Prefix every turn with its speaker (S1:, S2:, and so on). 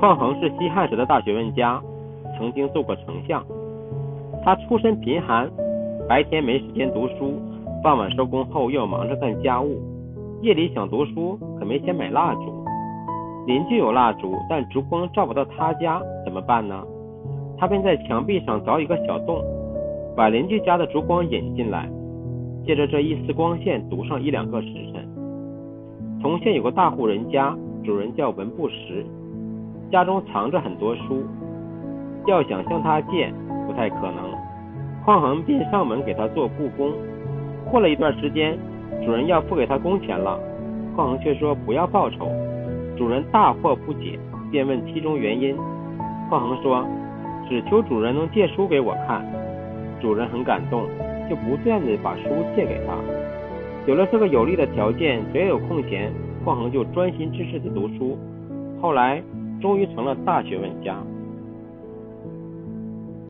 S1: 匡衡是西汉时的大学问家，曾经做过丞相。他出身贫寒，白天没时间读书，傍晚收工后又忙着干家务，夜里想读书可没钱买蜡烛。邻居有蜡烛，但烛光照不到他家，怎么办呢？他便在墙壁上凿一个小洞，把邻居家的烛光引进来，借着这一丝光线读上一两个时辰。同县有个大户人家，主人叫文不识。家中藏着很多书，要想向他借不太可能。匡衡便上门给他做故宫。过了一段时间，主人要付给他工钱了，匡衡却说不要报酬。主人大惑不解，便问其中原因。匡衡说：“只求主人能借书给我看。”主人很感动，就不断的把书借给他。有了这个有利的条件，只要有空闲，匡衡就专心致志的读书。后来。终于成了大学问家。